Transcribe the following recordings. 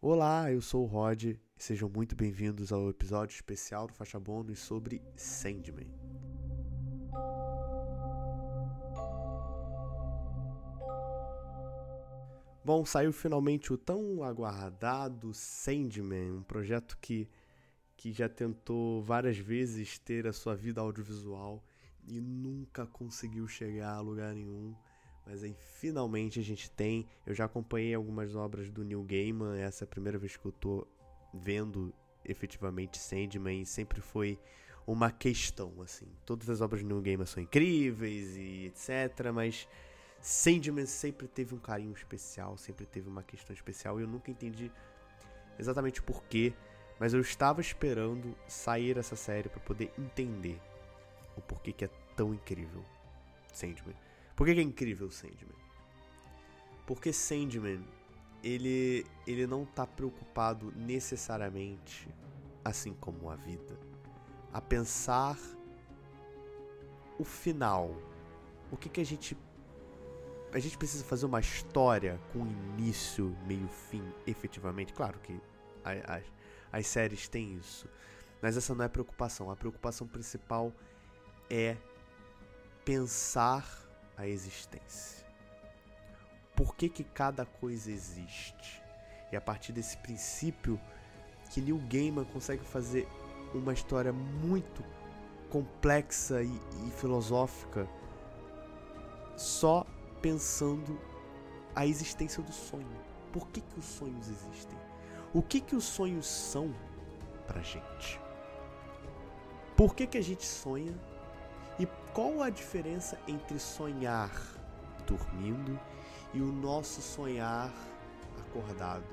Olá, eu sou o Rod e sejam muito bem-vindos ao episódio especial do Faixa Bônus sobre Sandman. Bom, saiu finalmente o tão aguardado Sandman, um projeto que, que já tentou várias vezes ter a sua vida audiovisual e nunca conseguiu chegar a lugar nenhum. Mas aí finalmente a gente tem. Eu já acompanhei algumas obras do Neil Gaiman, essa é a primeira vez que eu tô vendo efetivamente Sandman sempre foi uma questão, assim. Todas as obras do Neil Gaiman são incríveis e etc, mas Sandman sempre teve um carinho especial, sempre teve uma questão especial e eu nunca entendi exatamente porquê, mas eu estava esperando sair essa série para poder entender o porquê que é tão incrível Sandman. Por que, é incrível Sandman? Porque Sandman, ele, ele não está preocupado necessariamente, assim como a vida, a pensar o final. O que, que a gente. A gente precisa fazer uma história com início, meio, fim, efetivamente. Claro que as séries têm isso. Mas essa não é a preocupação. A preocupação principal é pensar a existência. Por que, que cada coisa existe? E a partir desse princípio que Neil Gaiman consegue fazer uma história muito complexa e, e filosófica só pensando a existência do sonho. Por que, que os sonhos existem? O que, que os sonhos são pra gente? Por que, que a gente sonha qual a diferença entre sonhar dormindo e o nosso sonhar acordado,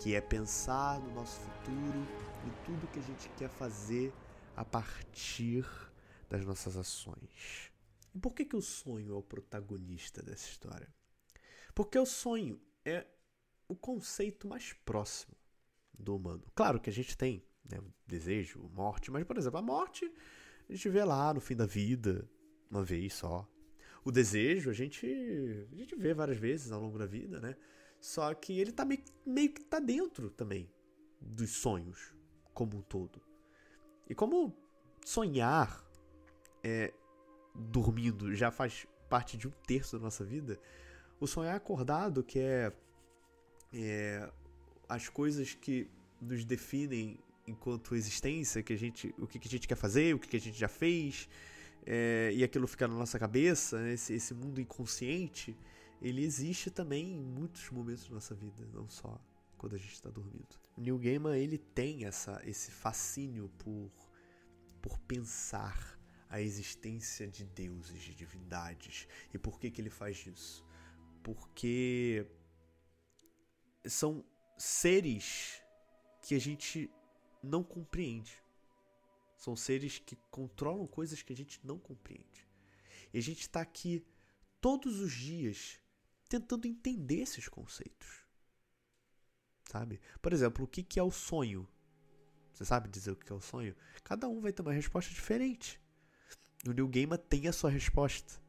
que é pensar no nosso futuro e tudo que a gente quer fazer a partir das nossas ações. E por que, que o sonho é o protagonista dessa história? Porque o sonho é o conceito mais próximo do humano. Claro que a gente tem né, desejo, morte, mas, por exemplo, a morte a gente vê lá no fim da vida, uma vez só. O desejo a gente, a gente vê várias vezes ao longo da vida, né? Só que ele tá meio, meio que tá dentro também dos sonhos como um todo. E como sonhar é, dormindo já faz parte de um terço da nossa vida, o sonhar acordado, que é, é as coisas que nos definem enquanto existência, que a gente, o que, a gente quer fazer, o que, a gente já fez, é, e aquilo fica na nossa cabeça, né? esse, esse mundo inconsciente, ele existe também em muitos momentos da nossa vida, não só quando a gente está dormindo. O Neil Gaiman ele tem essa, esse fascínio por, por pensar a existência de deuses, de divindades. E por que, que ele faz isso? Porque são seres que a gente não compreende. São seres que controlam coisas que a gente não compreende. E a gente está aqui todos os dias tentando entender esses conceitos. Sabe? Por exemplo, o que, que é o sonho? Você sabe dizer o que é o sonho? Cada um vai ter uma resposta diferente. O Neil Gaiman tem a sua resposta.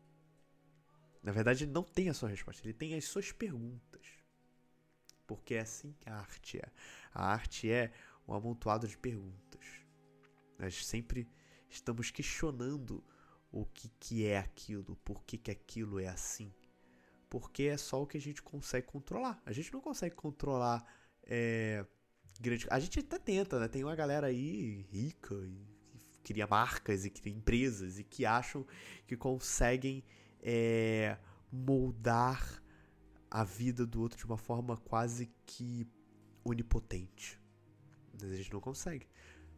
Na verdade, ele não tem a sua resposta, ele tem as suas perguntas. Porque é assim que a arte é. A arte é um amontoado de perguntas. Nós sempre estamos questionando o que, que é aquilo, por que, que aquilo é assim. Porque é só o que a gente consegue controlar. A gente não consegue controlar é, grande. A gente até tenta, né? Tem uma galera aí rica e que cria marcas e cria empresas e que acham que conseguem é, moldar a vida do outro de uma forma quase que onipotente. Mas a gente não consegue.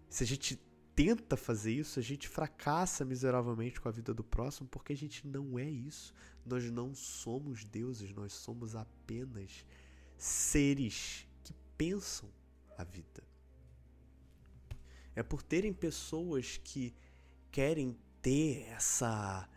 Se a gente tenta fazer isso, a gente fracassa miseravelmente com a vida do próximo porque a gente não é isso. Nós não somos deuses, nós somos apenas seres que pensam a vida. É por terem pessoas que querem ter essa,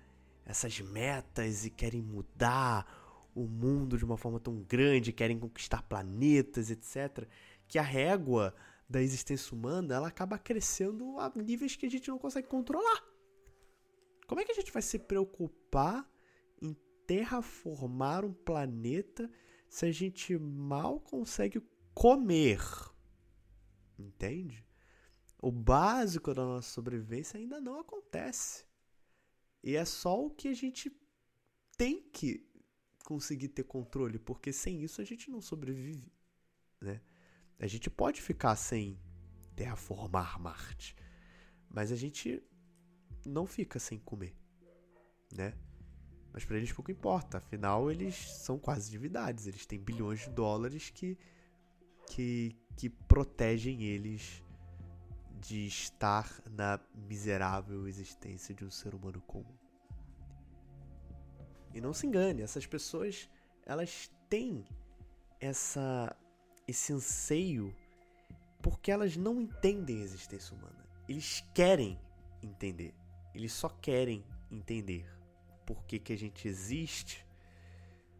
essas metas e querem mudar o mundo de uma forma tão grande, querem conquistar planetas, etc., que a régua da existência humana, ela acaba crescendo a níveis que a gente não consegue controlar. Como é que a gente vai se preocupar em terraformar um planeta se a gente mal consegue comer. Entende? O básico da nossa sobrevivência ainda não acontece. E é só o que a gente tem que conseguir ter controle, porque sem isso a gente não sobrevive, né? A gente pode ficar sem terraformar Marte, mas a gente não fica sem comer, né? Mas para eles pouco importa, afinal eles são quase divindades, eles têm bilhões de dólares que que, que protegem eles de estar na miserável existência de um ser humano comum. E não se engane, essas pessoas, elas têm essa esse anseio porque elas não entendem a existência humana. Eles querem entender. Eles só querem entender por que, que a gente existe,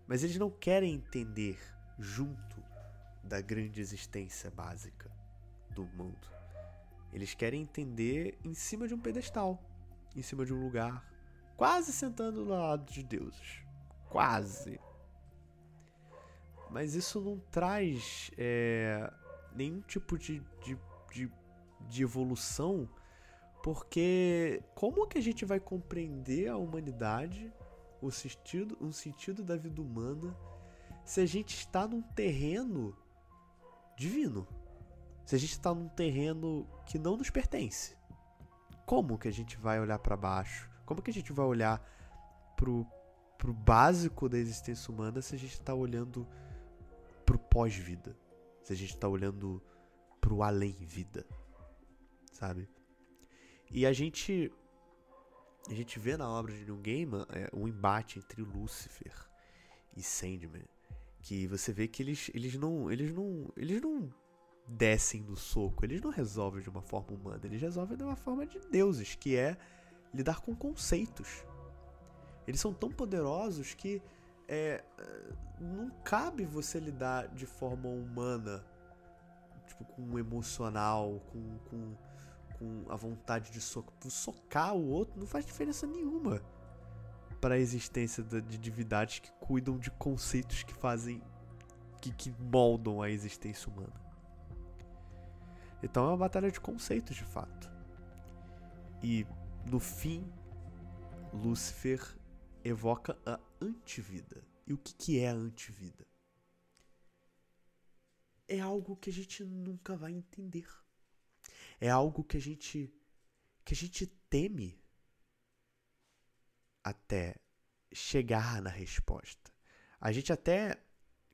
mas eles não querem entender junto da grande existência básica do mundo. Eles querem entender em cima de um pedestal, em cima de um lugar, quase sentando do lado de deuses. Quase. Mas isso não traz é, nenhum tipo de, de, de, de evolução, porque como que a gente vai compreender a humanidade, o sentido, o sentido da vida humana, se a gente está num terreno divino? Se a gente está num terreno que não nos pertence? Como que a gente vai olhar para baixo? Como que a gente vai olhar pro, pro básico da existência humana se a gente está olhando pro pós-vida? Se a gente está olhando pro além-vida? Sabe? E a gente a gente vê na obra de Neil Gaiman é, um embate entre Lúcifer e Sandman, que você vê que eles, eles não eles não eles não descem do soco, eles não resolvem de uma forma humana, eles resolvem de uma forma de deuses, que é lidar com conceitos. Eles são tão poderosos que é, não cabe você lidar de forma humana, tipo, com o emocional, com, com, com a vontade de socar. Socar o outro não faz diferença nenhuma para a existência de divindades que cuidam de conceitos que fazem. que, que moldam a existência humana. Então é uma batalha de conceitos de fato. E no fim, Lúcifer evoca a antivida. E o que, que é a antivida? É algo que a gente nunca vai entender. É algo que a gente que a gente teme até chegar na resposta. A gente até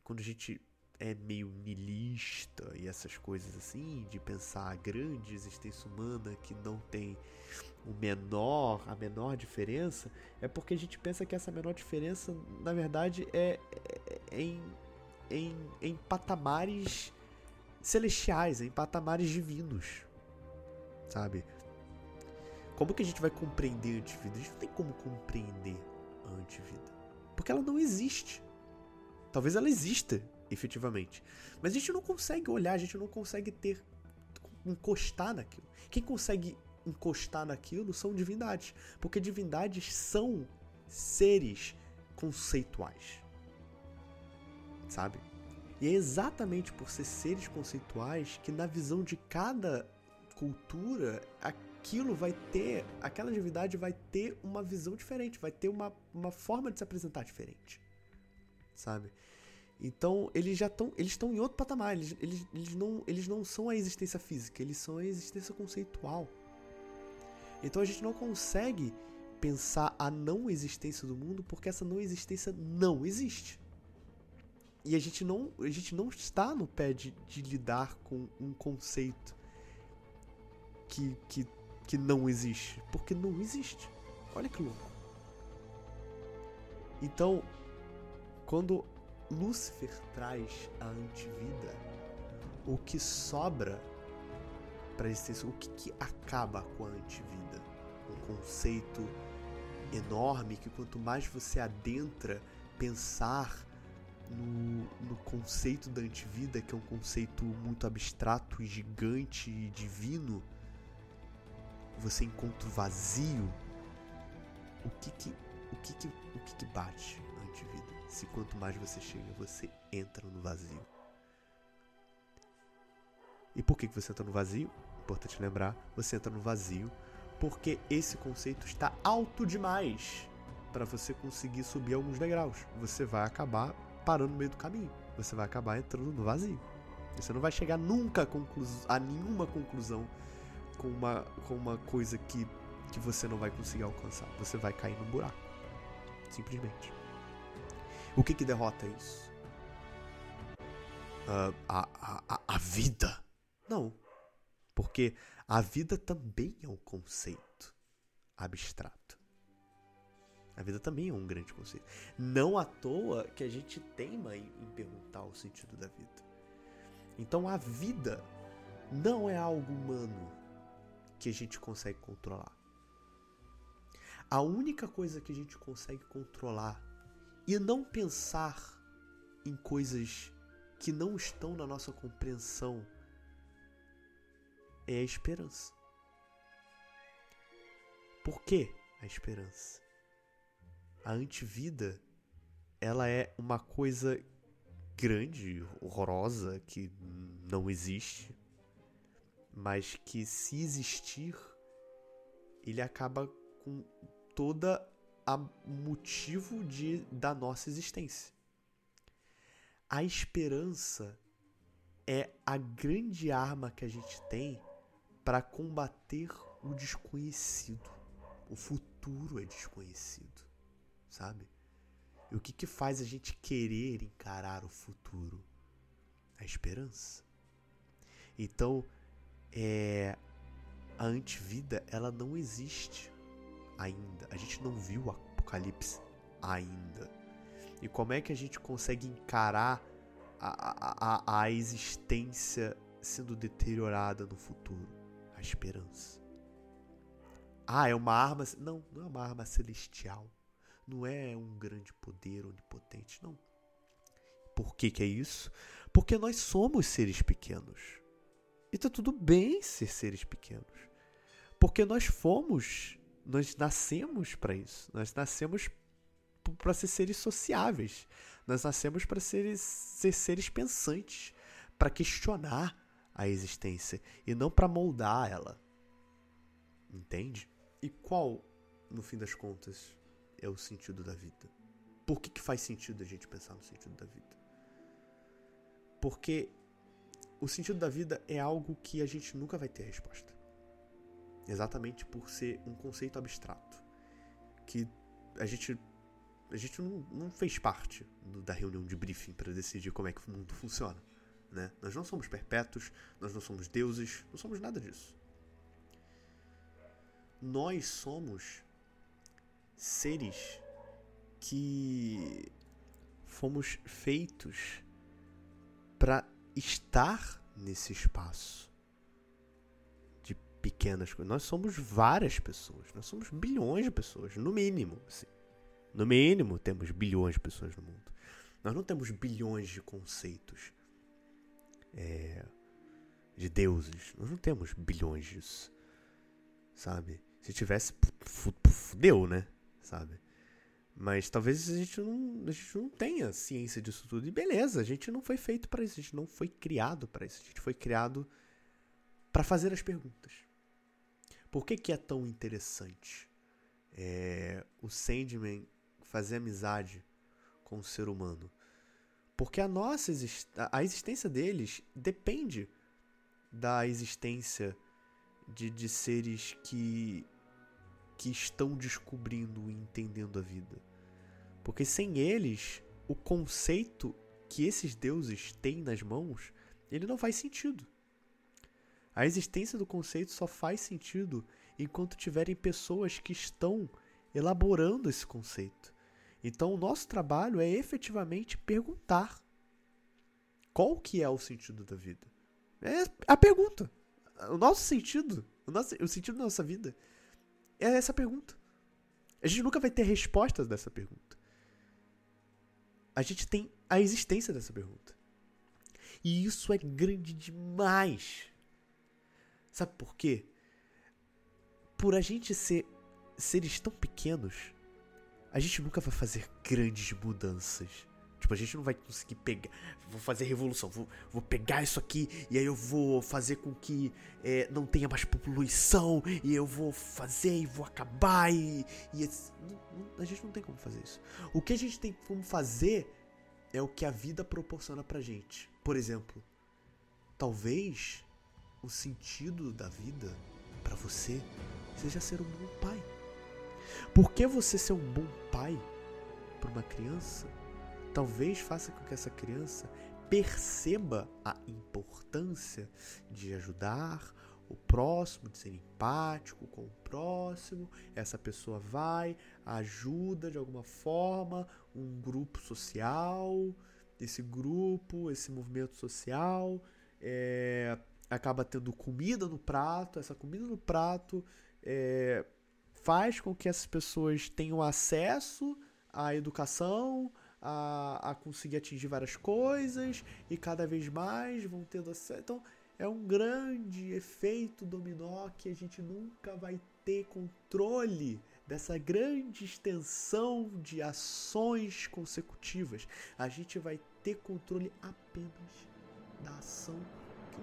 quando a gente é meio nilista e essas coisas assim, de pensar a grande existência humana que não tem o menor, a menor diferença, é porque a gente pensa que essa menor diferença, na verdade, é, é, é em, em, em patamares celestiais, em patamares divinos, sabe? Como que a gente vai compreender a antivida? A gente não tem como compreender a antivida, porque ela não existe. Talvez ela exista, efetivamente. Mas a gente não consegue olhar, a gente não consegue ter encostar naquilo. Quem consegue encostar naquilo são divindades, porque divindades são seres conceituais. Sabe? E é exatamente por ser seres conceituais que na visão de cada cultura, aquilo vai ter, aquela divindade vai ter uma visão diferente, vai ter uma, uma forma de se apresentar diferente. Sabe? Então, eles já estão. Eles estão em outro patamar. Eles, eles, eles, não, eles não são a existência física, eles são a existência conceitual. Então a gente não consegue pensar a não existência do mundo porque essa não existência não existe. E a gente não, a gente não está no pé de, de lidar com um conceito que, que, que não existe. Porque não existe. Olha que louco. Então, quando Lúcifer traz a antivida, o que sobra para existência, o que, que acaba com a antivida? Um conceito enorme que quanto mais você adentra pensar no, no, conceito da antivida, que é um conceito muito abstrato, gigante e divino, você encontra o vazio. O que que, o que, que, o que, que bate na antivida? se quanto mais você chega, você entra no vazio. E por que você entra no vazio? Importante lembrar, você entra no vazio porque esse conceito está alto demais para você conseguir subir alguns degraus. Você vai acabar parando no meio do caminho. Você vai acabar entrando no vazio. Você não vai chegar nunca a, a nenhuma conclusão com uma, com uma coisa que, que você não vai conseguir alcançar. Você vai cair no buraco. Simplesmente. O que, que derrota isso? Uh, a, a, a vida. Não. Porque a vida também é um conceito abstrato. A vida também é um grande conceito. Não à toa que a gente teima em, em perguntar o sentido da vida. Então a vida não é algo humano que a gente consegue controlar. A única coisa que a gente consegue controlar e não pensar em coisas que não estão na nossa compreensão é a esperança. Por que a esperança? A antivida, ela é uma coisa grande, horrorosa, que não existe, mas que se existir, ele acaba com toda a motivo de da nossa existência. A esperança é a grande arma que a gente tem para combater o desconhecido. O futuro é desconhecido, sabe? E o que, que faz a gente querer encarar o futuro? A esperança. Então, é, a antivida, ela não existe ainda. A gente não viu o apocalipse ainda. E como é que a gente consegue encarar a, a, a existência sendo deteriorada no futuro? a esperança. Ah, é uma arma. Não, não é uma arma celestial. Não é um grande poder onipotente, não. Por que, que é isso? Porque nós somos seres pequenos. E tá tudo bem ser seres pequenos. Porque nós fomos, nós nascemos para isso. Nós nascemos para ser seres sociáveis. Nós nascemos para ser, ser seres pensantes, para questionar, a existência e não para moldar ela. Entende? E qual, no fim das contas, é o sentido da vida? Por que, que faz sentido a gente pensar no sentido da vida? Porque o sentido da vida é algo que a gente nunca vai ter resposta. Exatamente por ser um conceito abstrato. Que a gente, a gente não, não fez parte do, da reunião de briefing para decidir como é que o mundo funciona. Né? Nós não somos perpétuos, nós não somos deuses, não somos nada disso. Nós somos seres que fomos feitos para estar nesse espaço pequenas coisas. Nós somos várias pessoas, nós somos bilhões de pessoas, no mínimo. Assim. No mínimo, temos bilhões de pessoas no mundo. Nós não temos bilhões de conceitos é, de deuses. Nós não temos bilhões disso, sabe? Se tivesse, fudeu, né? Sabe? Mas talvez a gente, não, a gente não tenha ciência disso tudo. E beleza, a gente não foi feito para isso, a gente não foi criado para isso. A gente foi criado para fazer as perguntas. Por que, que é tão interessante é, o Sandman fazer amizade com o ser humano? Porque a nossa a existência deles depende da existência de, de seres que, que estão descobrindo e entendendo a vida. Porque sem eles, o conceito que esses deuses têm nas mãos, ele não faz sentido. A existência do conceito só faz sentido enquanto tiverem pessoas que estão elaborando esse conceito. Então, o nosso trabalho é efetivamente perguntar qual que é o sentido da vida. É a pergunta. O nosso sentido, o, nosso, o sentido da nossa vida é essa pergunta. A gente nunca vai ter respostas dessa pergunta. A gente tem a existência dessa pergunta. E isso é grande demais. Sabe por quê? Por a gente ser seres tão pequenos, a gente nunca vai fazer grandes mudanças. Tipo a gente não vai conseguir pegar. Vou fazer revolução. Vou, vou pegar isso aqui e aí eu vou fazer com que é, não tenha mais poluição. E eu vou fazer e vou acabar. E, e a gente não tem como fazer isso. O que a gente tem como fazer é o que a vida proporciona pra gente. Por exemplo, talvez o sentido da vida para você seja ser um bom pai. Por que você ser um bom pai para uma criança talvez faça com que essa criança perceba a importância de ajudar o próximo, de ser empático com o próximo. Essa pessoa vai, ajuda de alguma forma um grupo social, esse grupo, esse movimento social, é, acaba tendo comida no prato. Essa comida no prato é, faz com que essas pessoas tenham acesso à educação, a, a conseguir atingir várias coisas e cada vez mais vão tendo acesso. Então é um grande efeito dominó que a gente nunca vai ter controle dessa grande extensão de ações consecutivas. A gente vai ter controle apenas da ação que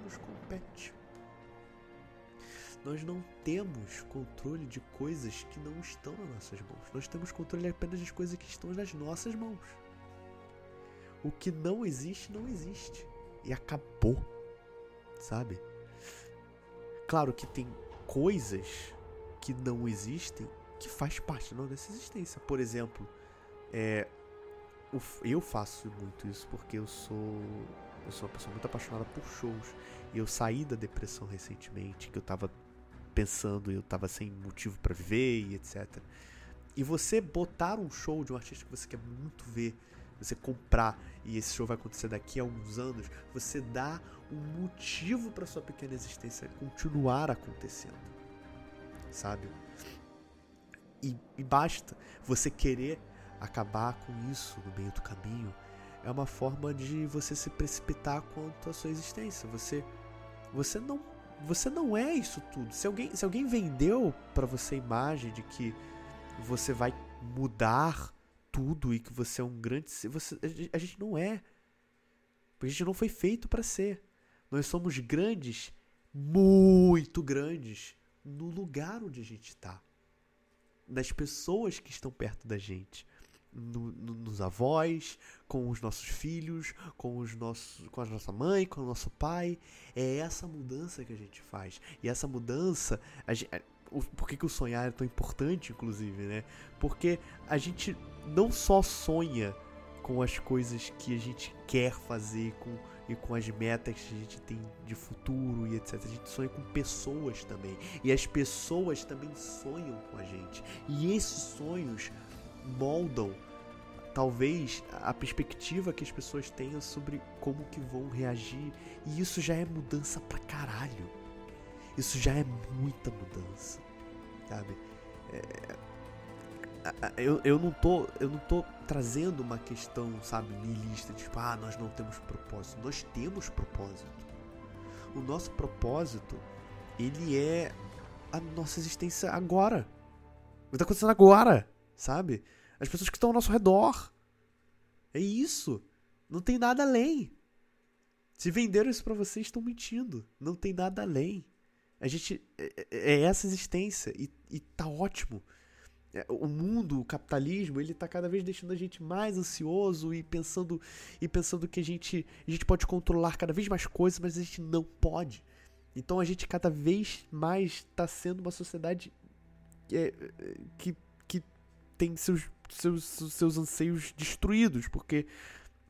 nos compete. Nós não temos controle de coisas que não estão nas nossas mãos. Nós temos controle apenas das coisas que estão nas nossas mãos. O que não existe, não existe. E acabou. Sabe? Claro que tem coisas que não existem que faz parte da nossa existência. Por exemplo, é, eu faço muito isso porque eu sou eu sou uma pessoa muito apaixonada por shows. E eu saí da depressão recentemente, que eu tava pensando, eu tava sem motivo para viver e etc. E você botar um show de um artista que você quer muito ver você comprar e esse show vai acontecer daqui a alguns anos, você dá um motivo para sua pequena existência continuar acontecendo, sabe? E, e basta você querer acabar com isso no meio do caminho. É uma forma de você se precipitar quanto à sua existência. Você, você não, você não é isso tudo. Se alguém, se alguém vendeu para você a imagem de que você vai mudar tudo e que você é um grande você a gente não é. Porque a gente não foi feito para ser. Nós somos grandes, muito grandes no lugar onde a gente está. Nas pessoas que estão perto da gente. No, no, nos avós, com os nossos filhos, com os nossos, com a nossa mãe, com o nosso pai. É essa mudança que a gente faz. E essa mudança, a gente, o, por que, que o sonhar é tão importante, inclusive, né? Porque a gente não só sonha com as coisas que a gente quer fazer com, e com as metas que a gente tem de futuro e etc. A gente sonha com pessoas também. E as pessoas também sonham com a gente. E esses sonhos moldam talvez a perspectiva que as pessoas tenham sobre como que vão reagir. E isso já é mudança pra caralho. Isso já é muita mudança, sabe? É, eu, eu não tô eu não tô trazendo uma questão, sabe, niilista, tipo, ah, nós não temos propósito. Nós temos propósito. O nosso propósito, ele é a nossa existência agora. O que tá acontecendo agora, sabe? As pessoas que estão ao nosso redor. É isso. Não tem nada além. Se venderam isso para vocês, estão mentindo. Não tem nada além. A gente. É, é, é essa existência. E, e tá ótimo. É, o mundo, o capitalismo, ele tá cada vez deixando a gente mais ansioso e pensando e pensando que a gente, a gente pode controlar cada vez mais coisas, mas a gente não pode. Então a gente cada vez mais está sendo uma sociedade é, que, que tem seus, seus, seus anseios destruídos, porque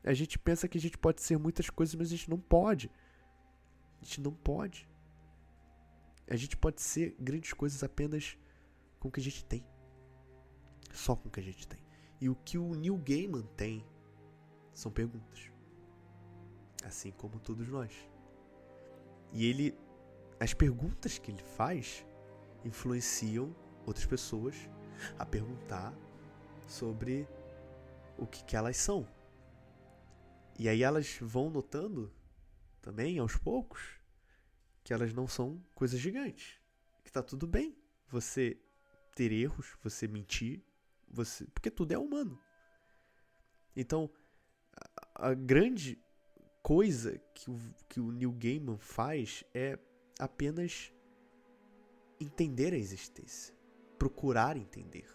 a gente pensa que a gente pode ser muitas coisas, mas a gente não pode. A gente não pode. A gente pode ser grandes coisas apenas com o que a gente tem. Só com o que a gente tem. E o que o Neil Gaiman tem são perguntas. Assim como todos nós. E ele. As perguntas que ele faz influenciam outras pessoas a perguntar sobre o que, que elas são. E aí elas vão notando também, aos poucos, que elas não são coisas gigantes. Que tá tudo bem você ter erros, você mentir, você, porque tudo é humano. Então, a grande coisa que o, que o Neil Gaiman faz é apenas entender a existência, procurar entender.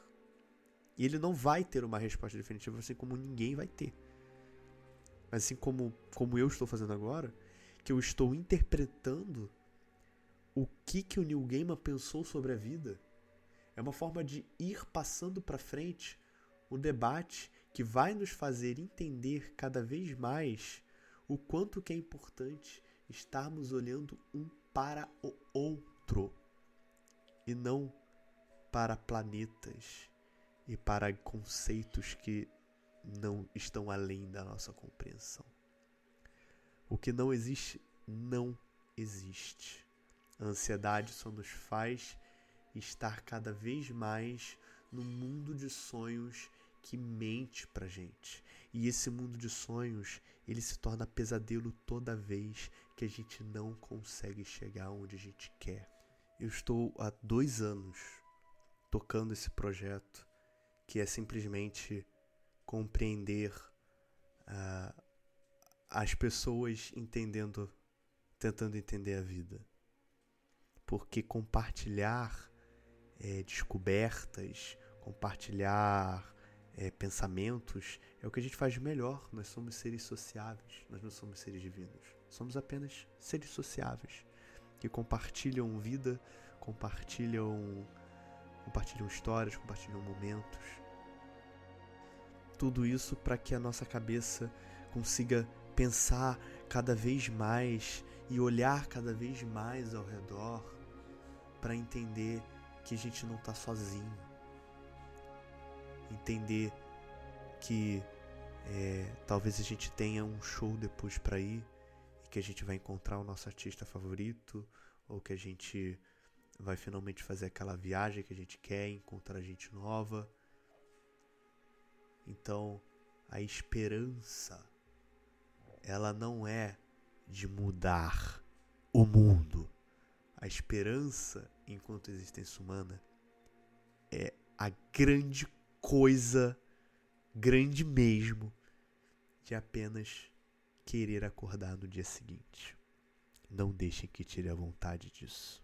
E ele não vai ter uma resposta definitiva, assim como ninguém vai ter. Assim como, como eu estou fazendo agora, que eu estou interpretando o que, que o Neil Gaiman pensou sobre a vida. É uma forma de ir passando para frente o debate que vai nos fazer entender cada vez mais o quanto que é importante estarmos olhando um para o outro e não para planetas e para conceitos que não estão além da nossa compreensão. O que não existe, não existe. A ansiedade só nos faz estar cada vez mais no mundo de sonhos que mente pra gente. E esse mundo de sonhos, ele se torna pesadelo toda vez que a gente não consegue chegar onde a gente quer. Eu estou há dois anos tocando esse projeto que é simplesmente compreender uh, as pessoas entendendo, tentando entender a vida. Porque compartilhar é, descobertas, compartilhar é, pensamentos é o que a gente faz de melhor. Nós somos seres sociáveis, nós não somos seres divinos. Somos apenas seres sociáveis que compartilham vida, compartilham, compartilham histórias, compartilham momentos tudo isso para que a nossa cabeça consiga pensar cada vez mais e olhar cada vez mais ao redor para entender que a gente não está sozinho. Entender que é, talvez a gente tenha um show depois para ir e que a gente vai encontrar o nosso artista favorito ou que a gente vai finalmente fazer aquela viagem que a gente quer, encontrar gente nova então, a esperança ela não é de mudar o mundo. A esperança, enquanto existência humana, é a grande coisa, grande mesmo, de apenas querer acordar no dia seguinte. Não deixem que tire a vontade disso.